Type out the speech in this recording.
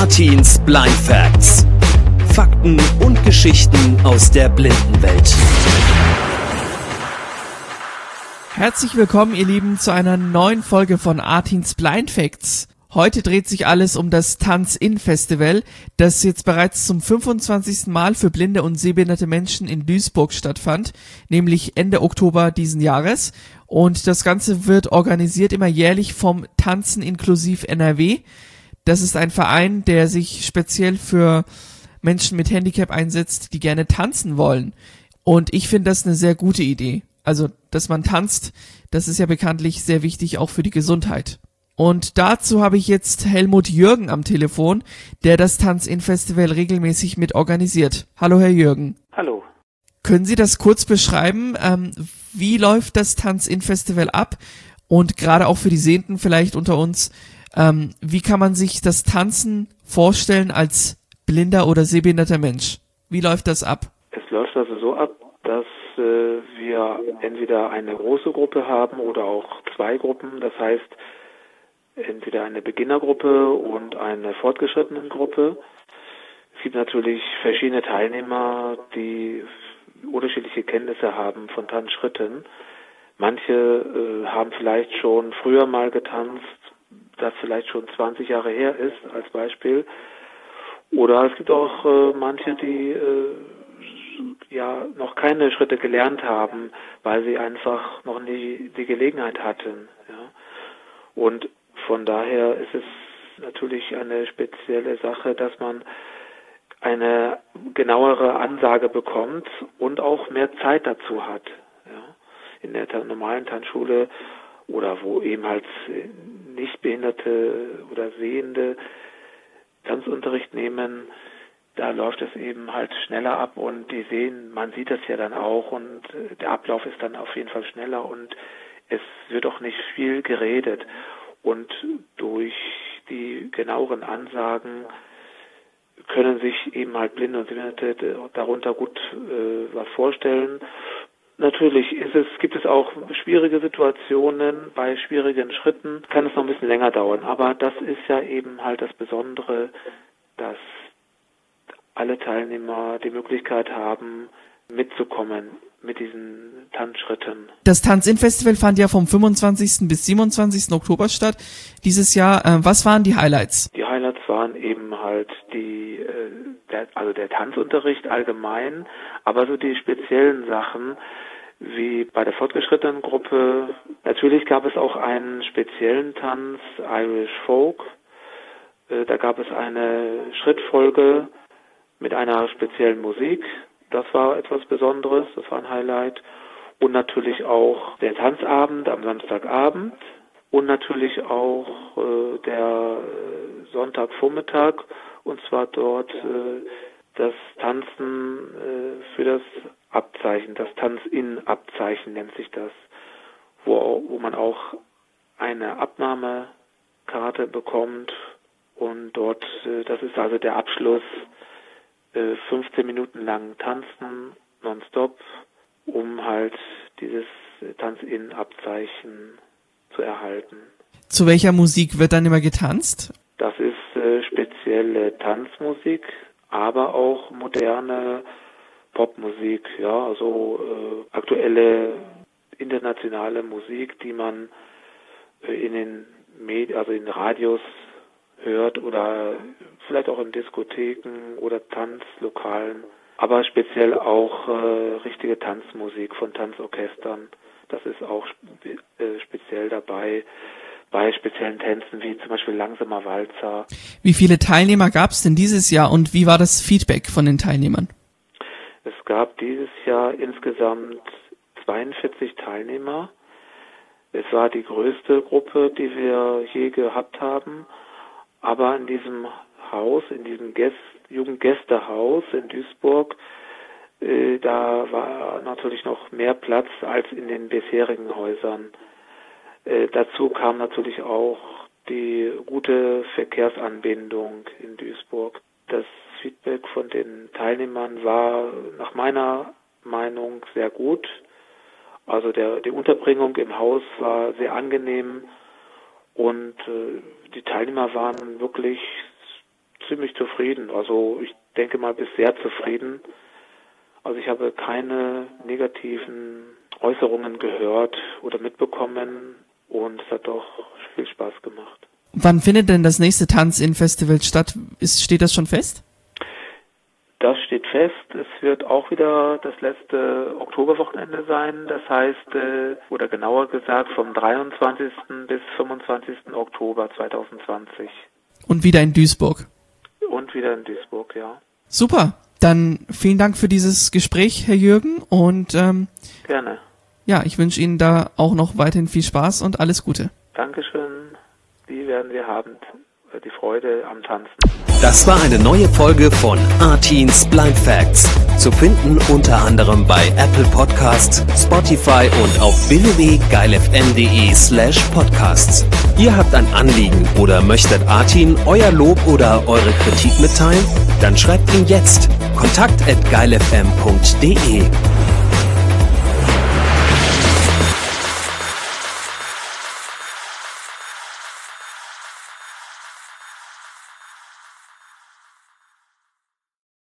Martins Blind Facts. Fakten und Geschichten aus der Blindenwelt. Herzlich willkommen, ihr Lieben, zu einer neuen Folge von Artins Blind Facts. Heute dreht sich alles um das Tanz-In-Festival, das jetzt bereits zum 25. Mal für blinde und sehbehinderte Menschen in Duisburg stattfand, nämlich Ende Oktober diesen Jahres. Und das Ganze wird organisiert immer jährlich vom Tanzen inklusiv NRW. Das ist ein Verein, der sich speziell für Menschen mit Handicap einsetzt, die gerne tanzen wollen. Und ich finde das eine sehr gute Idee. Also, dass man tanzt, das ist ja bekanntlich sehr wichtig auch für die Gesundheit. Und dazu habe ich jetzt Helmut Jürgen am Telefon, der das Tanz-In-Festival regelmäßig mit organisiert. Hallo, Herr Jürgen. Hallo. Können Sie das kurz beschreiben? Ähm, wie läuft das Tanz-In-Festival ab? Und gerade auch für die Sehenden vielleicht unter uns, ähm, wie kann man sich das Tanzen vorstellen als blinder oder sehbehinderter Mensch? Wie läuft das ab? Es läuft also so ab, dass äh, wir entweder eine große Gruppe haben oder auch zwei Gruppen. Das heißt, entweder eine Beginnergruppe und eine fortgeschrittene Gruppe. Es gibt natürlich verschiedene Teilnehmer, die unterschiedliche Kenntnisse haben von Tanzschritten. Manche äh, haben vielleicht schon früher mal getanzt, das vielleicht schon 20 Jahre her ist, als Beispiel. Oder es gibt auch äh, manche, die äh, ja noch keine Schritte gelernt haben, weil sie einfach noch nie die Gelegenheit hatten. Ja. Und von daher ist es natürlich eine spezielle Sache, dass man eine genauere Ansage bekommt und auch mehr Zeit dazu hat. Ja. In der normalen Tanzschule oder wo eben halt Nichtbehinderte oder Sehende Tanzunterricht nehmen, da läuft es eben halt schneller ab und die sehen, man sieht das ja dann auch und äh, der Ablauf ist dann auf jeden Fall schneller und es wird auch nicht viel geredet. Und durch die genaueren Ansagen können sich eben halt Blinde und Sehbehinderte darunter gut äh, was vorstellen Natürlich ist es, gibt es auch schwierige Situationen. Bei schwierigen Schritten kann es noch ein bisschen länger dauern. Aber das ist ja eben halt das Besondere, dass alle Teilnehmer die Möglichkeit haben, mitzukommen mit diesen Tanzschritten. Das Tanz-In-Festival fand ja vom 25. bis 27. Oktober statt dieses Jahr. Äh, was waren die Highlights? Die Highlights waren eben halt die, der, also der Tanzunterricht allgemein, aber so die speziellen Sachen, wie bei der fortgeschrittenen Gruppe. Natürlich gab es auch einen speziellen Tanz, Irish Folk. Äh, da gab es eine Schrittfolge mit einer speziellen Musik. Das war etwas Besonderes, das war ein Highlight. Und natürlich auch der Tanzabend am Samstagabend und natürlich auch äh, der Sonntagvormittag. Und zwar dort äh, das Tanzen äh, für das Abzeichen, das Tanz-In-Abzeichen nennt sich das, wo, wo man auch eine Abnahmekarte bekommt. Und dort, äh, das ist also der Abschluss, äh, 15 Minuten lang tanzen, nonstop, um halt dieses Tanz-In-Abzeichen zu erhalten. Zu welcher Musik wird dann immer getanzt? Das ist äh, spezielle Tanzmusik, aber auch moderne Popmusik, ja, also äh, aktuelle internationale Musik, die man äh, in den Medien, also in Radios hört oder vielleicht auch in Diskotheken oder Tanzlokalen, aber speziell auch äh, richtige Tanzmusik von Tanzorchestern. Das ist auch äh, speziell dabei bei speziellen Tänzen wie zum Beispiel langsamer Walzer. Wie viele Teilnehmer gab es denn dieses Jahr und wie war das Feedback von den Teilnehmern? Es gab dieses Jahr insgesamt 42 Teilnehmer. Es war die größte Gruppe, die wir je gehabt haben. Aber in diesem Haus, in diesem Gäst Jugendgästehaus in Duisburg, äh, da war natürlich noch mehr Platz als in den bisherigen Häusern. Äh, dazu kam natürlich auch die gute Verkehrsanbindung in Duisburg. Das Feedback von den Teilnehmern war nach meiner Meinung sehr gut. Also der, die Unterbringung im Haus war sehr angenehm und äh, die Teilnehmer waren wirklich ziemlich zufrieden. Also ich denke mal bis sehr zufrieden. Also ich habe keine negativen Äußerungen gehört oder mitbekommen und es hat doch viel Spaß gemacht. Wann findet denn das nächste Tanz-In-Festival statt? Ist, steht das schon fest? Das steht fest. Es wird auch wieder das letzte Oktoberwochenende sein. Das heißt, äh, oder genauer gesagt, vom 23. bis 25. Oktober 2020. Und wieder in Duisburg. Und wieder in Duisburg, ja. Super. Dann vielen Dank für dieses Gespräch, Herr Jürgen. Und ähm, gerne. Ja, ich wünsche Ihnen da auch noch weiterhin viel Spaß und alles Gute. Dankeschön. Die werden wir haben. Die Freude am Tanzen. Das war eine neue Folge von Artins Blind Facts. Zu finden unter anderem bei Apple Podcasts, Spotify und auf www.geilfm.de slash podcasts. Ihr habt ein Anliegen oder möchtet Artin euer Lob oder eure Kritik mitteilen? Dann schreibt ihn jetzt kontakt at geilfm.de.